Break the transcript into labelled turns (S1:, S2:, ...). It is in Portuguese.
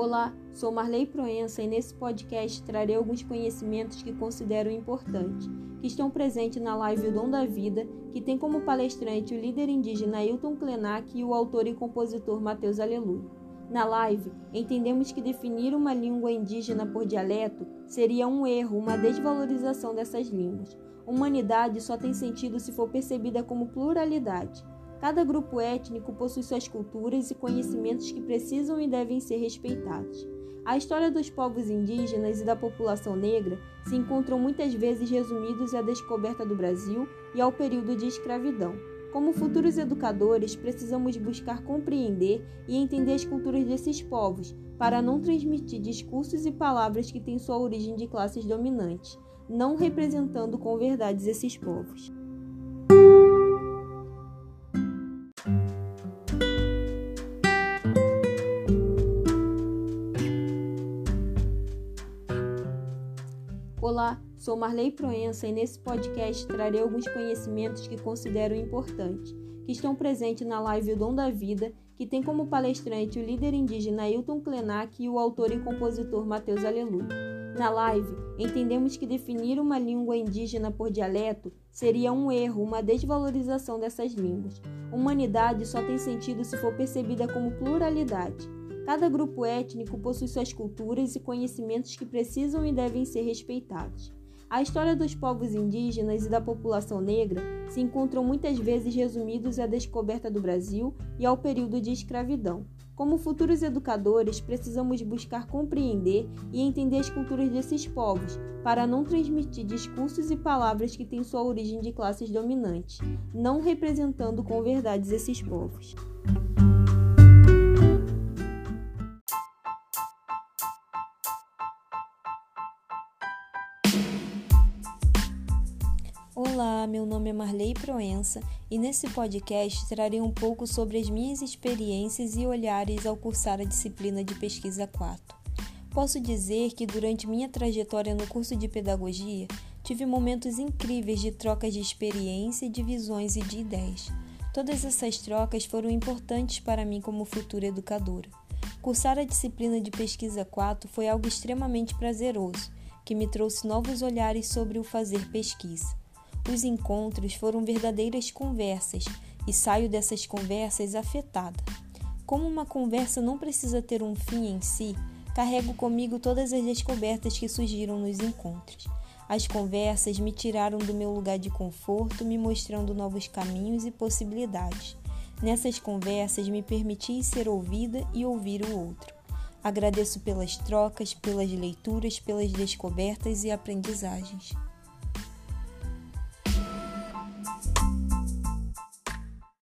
S1: Olá, sou Marley Proença e nesse podcast trarei alguns conhecimentos que considero importantes, que estão presentes na live O Dom da Vida, que tem como palestrante o líder indígena Ailton Klenak e o autor e compositor Mateus Aleluia. Na live, entendemos que definir uma língua indígena por dialeto seria um erro, uma desvalorização dessas línguas. Humanidade só tem sentido se for percebida como pluralidade. Cada grupo étnico possui suas culturas e conhecimentos que precisam e devem ser respeitados. A história dos povos indígenas e da população negra se encontram muitas vezes resumidos à descoberta do Brasil e ao período de escravidão. Como futuros educadores, precisamos buscar compreender e entender as culturas desses povos, para não transmitir discursos e palavras que têm sua origem de classes dominantes, não representando com verdades esses povos. Olá, sou Marley Proença e nesse podcast trarei alguns conhecimentos que considero importantes, que estão presentes na live O Dom da Vida, que tem como palestrante o líder indígena Ailton Klenak e o autor e compositor Mateus Aleluia. Na live, entendemos que definir uma língua indígena por dialeto seria um erro, uma desvalorização dessas línguas. Humanidade só tem sentido se for percebida como pluralidade. Cada grupo étnico possui suas culturas e conhecimentos que precisam e devem ser respeitados. A história dos povos indígenas e da população negra se encontram muitas vezes resumidos à descoberta do Brasil e ao período de escravidão. Como futuros educadores, precisamos buscar compreender e entender as culturas desses povos, para não transmitir discursos e palavras que têm sua origem de classes dominantes, não representando com verdades esses povos.
S2: Olá, meu nome é Marley Proença e nesse podcast trarei um pouco sobre as minhas experiências e olhares ao cursar a disciplina de pesquisa 4. Posso dizer que durante minha trajetória no curso de pedagogia tive momentos incríveis de trocas de experiência, de visões e de ideias. Todas essas trocas foram importantes para mim como futura educadora. Cursar a disciplina de pesquisa 4 foi algo extremamente prazeroso, que me trouxe novos olhares sobre o fazer pesquisa. Os encontros foram verdadeiras conversas e saio dessas conversas afetada. Como uma conversa não precisa ter um fim em si, carrego comigo todas as descobertas que surgiram nos encontros. As conversas me tiraram do meu lugar de conforto, me mostrando novos caminhos e possibilidades. Nessas conversas me permiti ser ouvida e ouvir o outro. Agradeço pelas trocas, pelas leituras, pelas descobertas e aprendizagens.